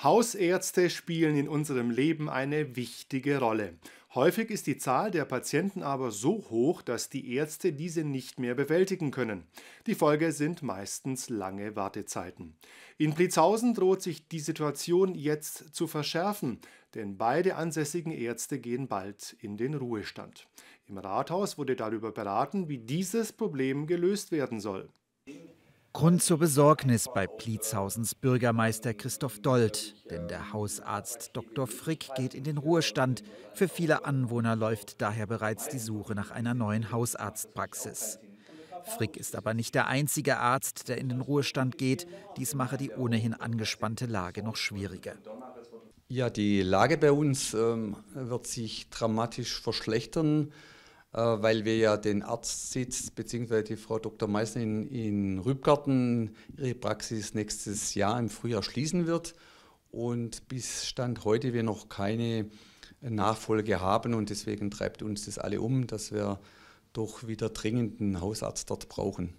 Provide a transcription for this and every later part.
Hausärzte spielen in unserem Leben eine wichtige Rolle. Häufig ist die Zahl der Patienten aber so hoch, dass die Ärzte diese nicht mehr bewältigen können. Die Folge sind meistens lange Wartezeiten. In Blitzhausen droht sich die Situation jetzt zu verschärfen, denn beide ansässigen Ärzte gehen bald in den Ruhestand. Im Rathaus wurde darüber beraten, wie dieses Problem gelöst werden soll. Grund zur Besorgnis bei Pliezhausens Bürgermeister Christoph Dold, denn der Hausarzt Dr. Frick geht in den Ruhestand. Für viele Anwohner läuft daher bereits die Suche nach einer neuen Hausarztpraxis. Frick ist aber nicht der einzige Arzt, der in den Ruhestand geht. Dies mache die ohnehin angespannte Lage noch schwieriger. Ja, die Lage bei uns ähm, wird sich dramatisch verschlechtern. Äh, weil wir ja den Arztsitz bzw. die Frau Dr. Meissner in, in Rübgarten ihre Praxis nächstes Jahr im Frühjahr schließen wird. Und bis Stand heute wir noch keine Nachfolge haben und deswegen treibt uns das alle um, dass wir doch wieder dringend einen Hausarzt dort brauchen.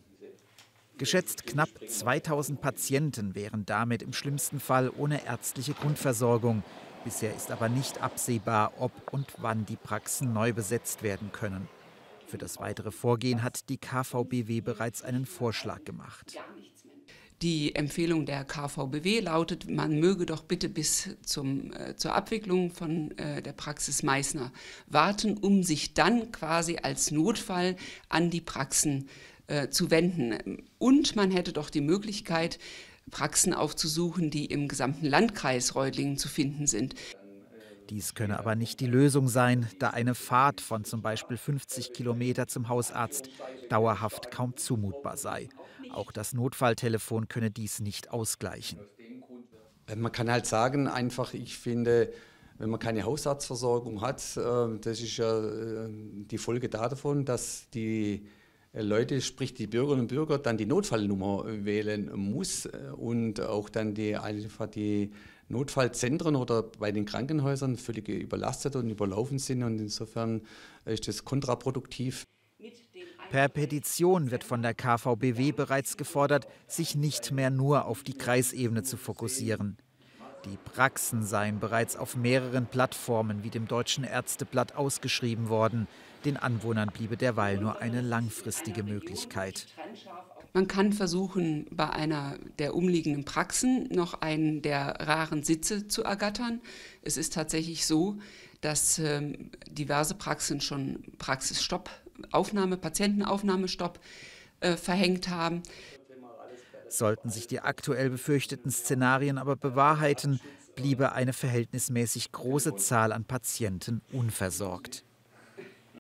Geschätzt knapp 2000 Patienten wären damit im schlimmsten Fall ohne ärztliche Grundversorgung. Bisher ist aber nicht absehbar, ob und wann die Praxen neu besetzt werden können. Für das weitere Vorgehen hat die KVBW bereits einen Vorschlag gemacht. Die Empfehlung der KVBW lautet, man möge doch bitte bis zum, äh, zur Abwicklung von äh, der Praxis Meißner warten, um sich dann quasi als Notfall an die Praxen äh, zu wenden. Und man hätte doch die Möglichkeit, Praxen aufzusuchen, die im gesamten Landkreis Reutlingen zu finden sind. Dies könne aber nicht die Lösung sein, da eine Fahrt von zum Beispiel 50 Kilometer zum Hausarzt dauerhaft kaum zumutbar sei. Auch das Notfalltelefon könne dies nicht ausgleichen. Äh, man kann halt sagen, einfach, ich finde, wenn man keine Hausarztversorgung hat, äh, das ist ja äh, die Folge davon, dass die Leute, sprich die Bürgerinnen und Bürger, dann die Notfallnummer wählen muss und auch dann die, einfach die Notfallzentren oder bei den Krankenhäusern völlig überlastet und überlaufen sind und insofern ist das kontraproduktiv. Per Petition wird von der KVBW bereits gefordert, sich nicht mehr nur auf die Kreisebene zu fokussieren. Die Praxen seien bereits auf mehreren Plattformen wie dem Deutschen Ärzteblatt ausgeschrieben worden. Den Anwohnern bliebe derweil nur eine langfristige Möglichkeit. Man kann versuchen, bei einer der umliegenden Praxen noch einen der raren Sitze zu ergattern. Es ist tatsächlich so, dass ähm, diverse Praxen schon Praxisstopp, Aufnahme, Patientenaufnahmestopp äh, verhängt haben. Sollten sich die aktuell befürchteten Szenarien aber bewahrheiten, bliebe eine verhältnismäßig große Zahl an Patienten unversorgt.